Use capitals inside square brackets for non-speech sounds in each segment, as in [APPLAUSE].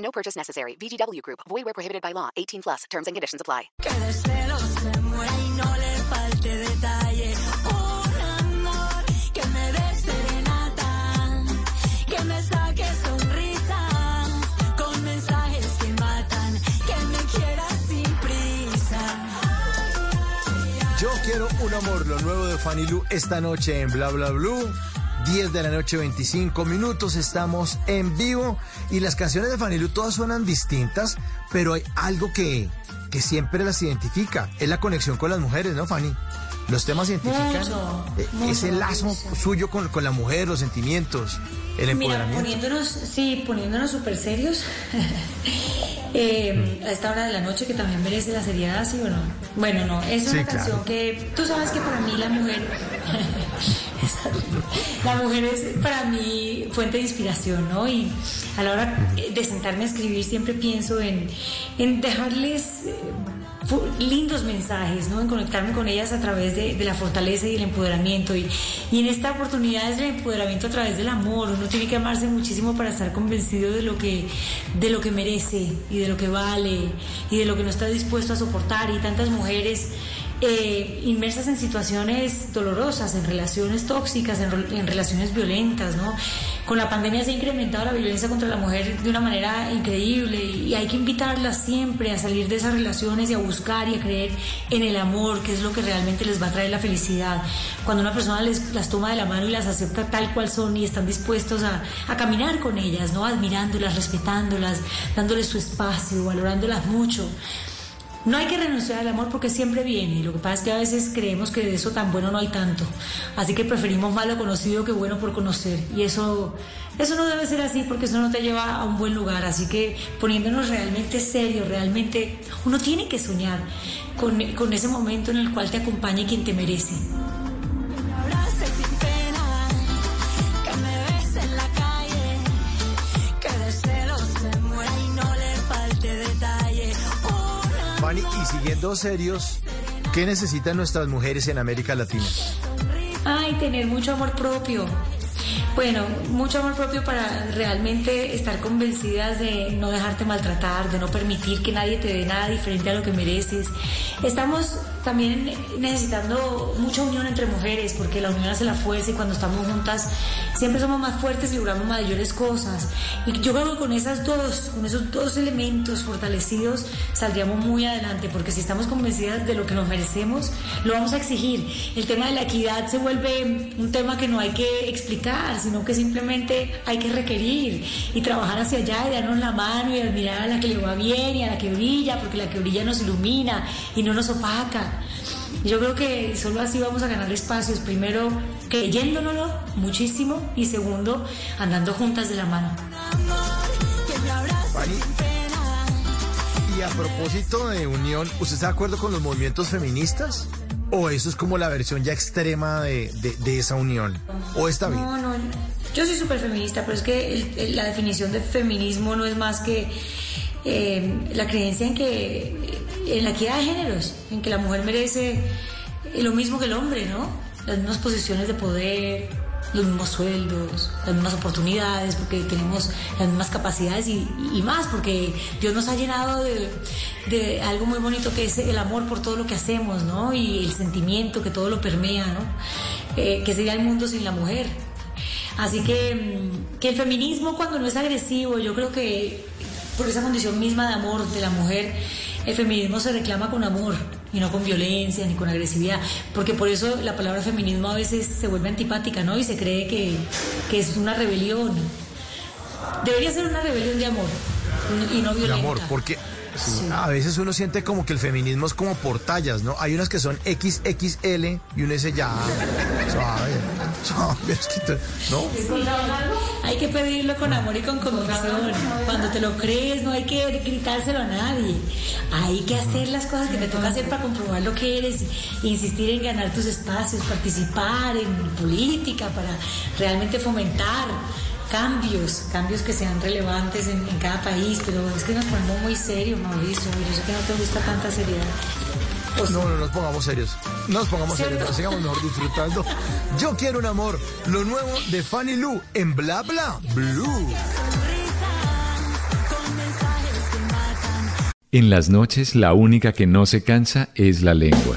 No purchase necessary. VGW Group. Void where prohibited by law. 18 plus. Terms and conditions apply. Que de celos se muera y no le falte detalle. Un amor que me dé serenata, que me saque sonrisas con mensajes que matan, que me quiera sin prisa. Yo quiero un amor, lo nuevo de Fanny Lu esta noche en Bla Bla Blue. 10 de la noche, 25 minutos, estamos en vivo y las canciones de Fanny Lu todas suenan distintas, pero hay algo que, que siempre las identifica, es la conexión con las mujeres, ¿no, Fanny? Los temas identifican Mucho, eh, mucho, ese lazo mucho. suyo con, con la mujer, los sentimientos, el Mira, empoderamiento. poniéndonos, sí, poniéndonos súper serios. [LAUGHS] eh, a esta hora de la noche que también merece la seriedad, ¿sí o no? Bueno, no, es Sí, una claro. canción que tú sabes que para mí la mujer, la mujer es para mí fuente de inspiración, ¿no? Y a la hora de sentarme a escribir siempre pienso en, en dejarles eh, lindos mensajes, ¿no? En conectarme con ellas a través de, de la fortaleza y el empoderamiento. Y, y en esta oportunidad es el empoderamiento a través del amor. Uno tiene que amarse muchísimo para estar convencido de lo que, de lo que merece y de lo que vale y de lo que no está dispuesto a soportar. Y tantas mujeres eh, inmersas en situaciones dolorosas, en relaciones tóxicas, en, en relaciones violentas, ¿no? Con la pandemia se ha incrementado la violencia contra la mujer de una manera increíble y hay que invitarlas siempre a salir de esas relaciones y a buscar y a creer en el amor, que es lo que realmente les va a traer la felicidad. Cuando una persona les, las toma de la mano y las acepta tal cual son y están dispuestos a, a caminar con ellas, ¿no? Admirándolas, respetándolas, dándoles su espacio, valorándolas mucho. No hay que renunciar al amor porque siempre viene. Lo que pasa es que a veces creemos que de eso tan bueno no hay tanto. Así que preferimos malo conocido que bueno por conocer. Y eso, eso no debe ser así porque eso no te lleva a un buen lugar. Así que poniéndonos realmente serios, realmente uno tiene que soñar con, con ese momento en el cual te acompañe quien te merece. Y siguiendo serios, ¿qué necesitan nuestras mujeres en América Latina? Ay, tener mucho amor propio. Bueno, mucho amor propio para realmente estar convencidas de no dejarte maltratar, de no permitir que nadie te dé nada diferente a lo que mereces. Estamos también necesitando mucha unión entre mujeres, porque la unión hace la fuerza y cuando estamos juntas siempre somos más fuertes y logramos mayores cosas. Y yo creo que con esas dos, con esos dos elementos fortalecidos saldríamos muy adelante, porque si estamos convencidas de lo que nos merecemos, lo vamos a exigir. El tema de la equidad se vuelve un tema que no hay que explicar, sino que simplemente hay que requerir y trabajar hacia allá y darnos la mano y admirar a la que le va bien y a la que brilla, porque la que brilla nos ilumina y no nos opaca. Yo creo que solo así vamos a ganar espacios. Primero, creyéndonoslo muchísimo y segundo, andando juntas de la mano. Y a propósito de unión, ¿usted está de acuerdo con los movimientos feministas? ¿O eso es como la versión ya extrema de, de- de esa unión? ¿O está bien? No, no, yo soy súper feminista, pero es que el- el- la definición de feminismo no es más que eh, la creencia en que en la equidad de géneros, en que la mujer merece eh, lo mismo que el hombre, ¿no? Las mismas posiciones de poder, los mismos sueldos, las mismas oportunidades, porque tenemos las mismas capacidades y, y más, porque Dios nos ha llenado de, de algo muy bonito que es el amor por todo lo que hacemos, ¿no? Y el sentimiento que todo lo permea, ¿no? Eh, que sería el mundo sin la mujer. Así que, mm, que el feminismo cuando no es agresivo, yo creo que por esa condición misma de amor de la mujer, el feminismo se reclama con amor y no con violencia ni con agresividad, porque por eso la palabra feminismo a veces se vuelve antipática, ¿no? Y se cree que, que es una rebelión. Debería ser una rebelión de amor y no De violenta. amor, porque sí, Sí. a veces uno siente como que el feminismo es como por tallas, ¿no? Hay unas que son XXL y uno dice ya, suave. No, es que te- no. Hay que pedirlo con amor y con convicción. Cuando te lo crees, no hay que gritárselo a nadie. Hay que hacer las cosas que te toca hacer para comprobar lo que eres, insistir en ganar tus espacios, participar en política para realmente fomentar cambios, cambios que sean relevantes en, en cada país. Pero es que nos ponemos muy serios, Mauricio. Yo sé que no te gusta tanta seriedad. Pues, No, no nos pongamos serios. No nos pongamos serios, pero sigamos mejor disfrutando. Yo quiero un amor. Lo nuevo de Fanny Lu en Bla Bla Blue. En las noches la única que no se cansa es la lengua.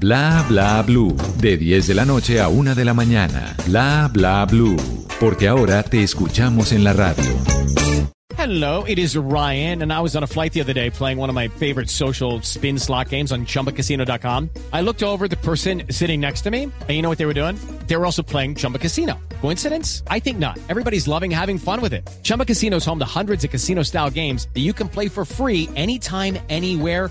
Bla bla blue. De 10 de la noche a 1 de la mañana. Bla bla blue. Porque ahora te escuchamos en la radio. Hello, it is Ryan, and I was on a flight the other day playing one of my favorite social spin slot games on chumbacasino.com. I looked over the person sitting next to me, and you know what they were doing? They were also playing Chumba Casino. Coincidence? I think not. Everybody's loving having fun with it. Chumba Casino is home to hundreds of casino style games that you can play for free anytime, anywhere,